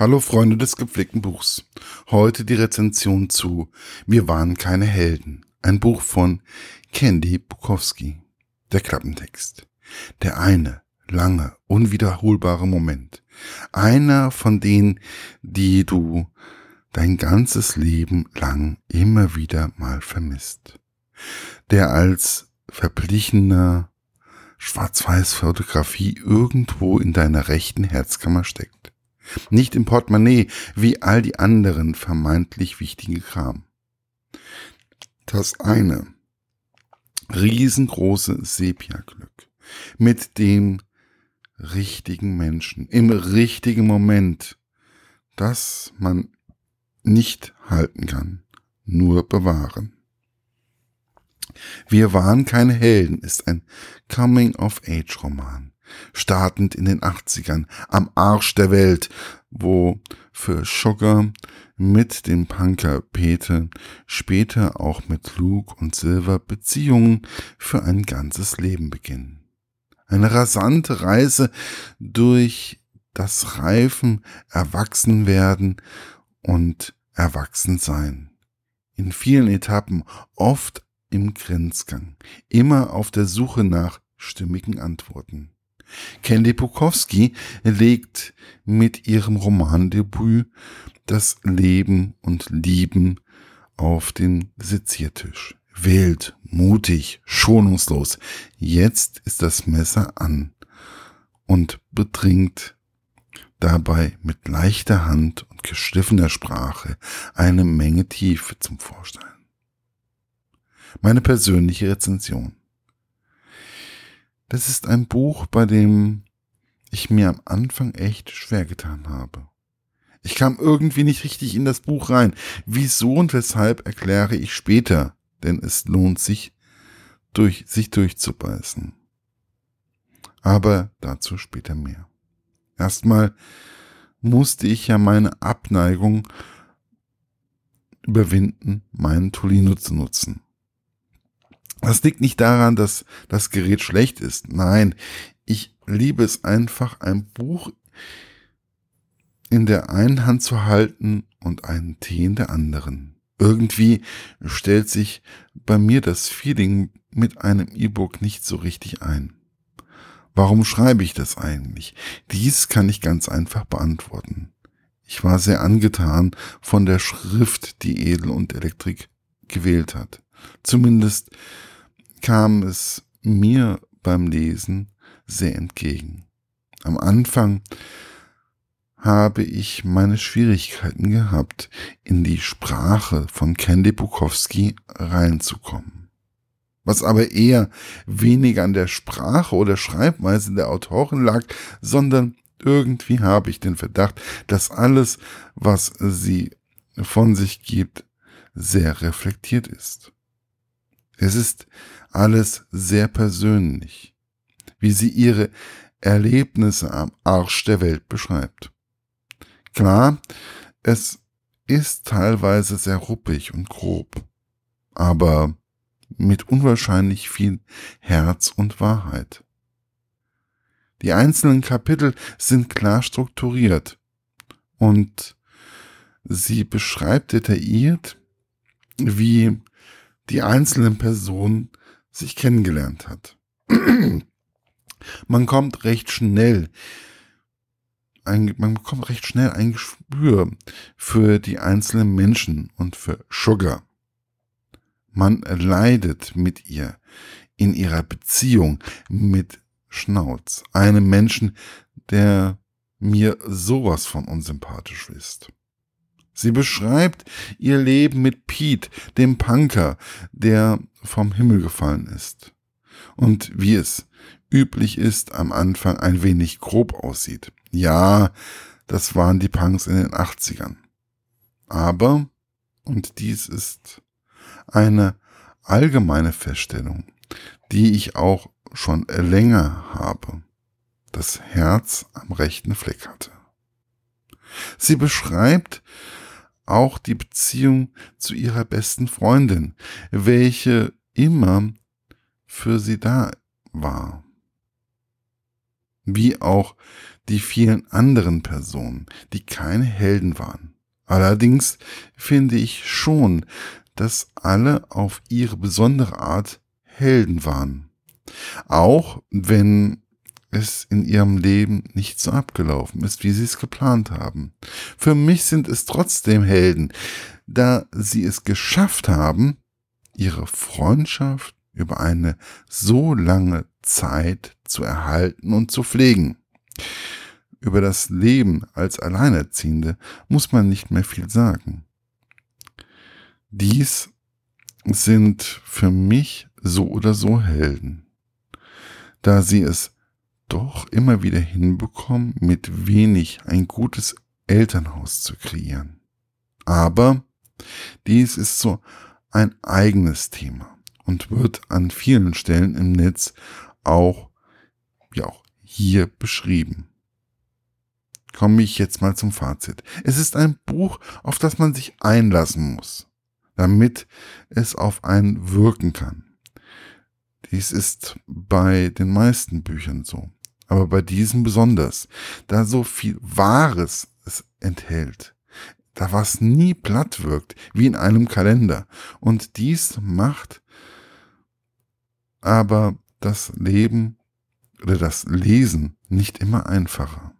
Hallo Freunde des gepflegten Buchs. Heute die Rezension zu Wir waren keine Helden. Ein Buch von Candy Bukowski. Der Klappentext. Der eine, lange, unwiederholbare Moment. Einer von denen, die du dein ganzes Leben lang immer wieder mal vermisst. Der als verblichener Schwarz-Weiß-Fotografie irgendwo in deiner rechten Herzkammer steckt. Nicht im Portemonnaie, wie all die anderen vermeintlich wichtigen Kram. Das eine. Riesengroße Sepia-Glück. Mit dem richtigen Menschen. Im richtigen Moment, das man nicht halten kann, nur bewahren. Wir waren keine Helden ist ein Coming-of-Age-Roman startend in den 80ern, am Arsch der Welt, wo für Sugar mit dem Punker Pete, später auch mit Luke und Silver Beziehungen für ein ganzes Leben beginnen. Eine rasante Reise durch das Reifen, Erwachsenwerden und Erwachsensein. In vielen Etappen, oft im Grenzgang, immer auf der Suche nach stimmigen Antworten. Candy Bukowski legt mit ihrem Romandebüt das Leben und Lieben auf den Seziertisch. Wild, mutig, schonungslos. Jetzt ist das Messer an und bedringt dabei mit leichter Hand und geschliffener Sprache eine Menge Tiefe zum Vorschein. Meine persönliche Rezension. Das ist ein Buch, bei dem ich mir am Anfang echt schwer getan habe. Ich kam irgendwie nicht richtig in das Buch rein. Wieso und weshalb erkläre ich später, denn es lohnt sich, durch, sich durchzubeißen. Aber dazu später mehr. Erstmal musste ich ja meine Abneigung überwinden, meinen Tolino zu nutzen. Das liegt nicht daran, dass das Gerät schlecht ist. Nein, ich liebe es einfach, ein Buch in der einen Hand zu halten und einen Tee in der anderen. Irgendwie stellt sich bei mir das Feeling mit einem E-Book nicht so richtig ein. Warum schreibe ich das eigentlich? Dies kann ich ganz einfach beantworten. Ich war sehr angetan von der Schrift, die Edel und Elektrik gewählt hat. Zumindest kam es mir beim Lesen sehr entgegen. Am Anfang habe ich meine Schwierigkeiten gehabt, in die Sprache von Candy Bukowski reinzukommen. Was aber eher weniger an der Sprache oder Schreibweise der Autorin lag, sondern irgendwie habe ich den Verdacht, dass alles, was sie von sich gibt, sehr reflektiert ist. Es ist alles sehr persönlich, wie sie ihre Erlebnisse am Arsch der Welt beschreibt. Klar, es ist teilweise sehr ruppig und grob, aber mit unwahrscheinlich viel Herz und Wahrheit. Die einzelnen Kapitel sind klar strukturiert und sie beschreibt detailliert, wie die einzelnen Personen sich kennengelernt hat. man kommt recht schnell, ein, man bekommt recht schnell ein Gespür für die einzelnen Menschen und für Sugar. Man leidet mit ihr in ihrer Beziehung mit Schnauz, einem Menschen, der mir sowas von unsympathisch ist. Sie beschreibt ihr Leben mit Pete, dem Punker, der vom Himmel gefallen ist. Und wie es üblich ist, am Anfang ein wenig grob aussieht. Ja, das waren die Punks in den 80ern. Aber, und dies ist eine allgemeine Feststellung, die ich auch schon länger habe, das Herz am rechten Fleck hatte. Sie beschreibt auch die Beziehung zu ihrer besten Freundin, welche immer für sie da war. wie auch die vielen anderen Personen, die keine Helden waren. Allerdings finde ich schon, dass alle auf ihre besondere Art Helden waren. Auch wenn es in ihrem Leben nicht so abgelaufen ist, wie sie es geplant haben. Für mich sind es trotzdem Helden, da sie es geschafft haben, ihre Freundschaft über eine so lange Zeit zu erhalten und zu pflegen. Über das Leben als Alleinerziehende muss man nicht mehr viel sagen. Dies sind für mich so oder so Helden, da sie es doch immer wieder hinbekommen, mit wenig ein gutes Elternhaus zu kreieren. Aber dies ist so ein eigenes Thema und wird an vielen Stellen im Netz auch, ja auch hier beschrieben. Komme ich jetzt mal zum Fazit. Es ist ein Buch, auf das man sich einlassen muss, damit es auf einen wirken kann. Dies ist bei den meisten Büchern so aber bei diesem besonders, da so viel Wahres es enthält, da was nie platt wirkt, wie in einem Kalender. Und dies macht aber das Leben oder das Lesen nicht immer einfacher,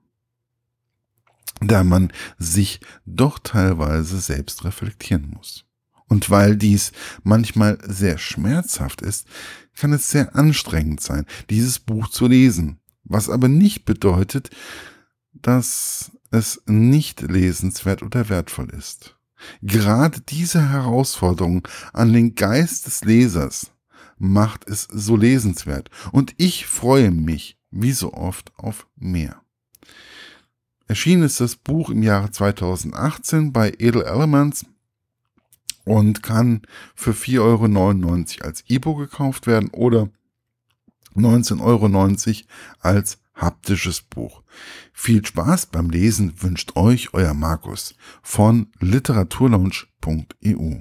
da man sich doch teilweise selbst reflektieren muss. Und weil dies manchmal sehr schmerzhaft ist, kann es sehr anstrengend sein, dieses Buch zu lesen was aber nicht bedeutet, dass es nicht lesenswert oder wertvoll ist. Gerade diese Herausforderung an den Geist des Lesers macht es so lesenswert und ich freue mich, wie so oft, auf mehr. Erschienen ist das Buch im Jahre 2018 bei Edel Elements und kann für 4,99 Euro als E-Book gekauft werden oder 19,90 Euro als haptisches Buch. Viel Spaß beim Lesen wünscht euch euer Markus von literaturlaunch.eu.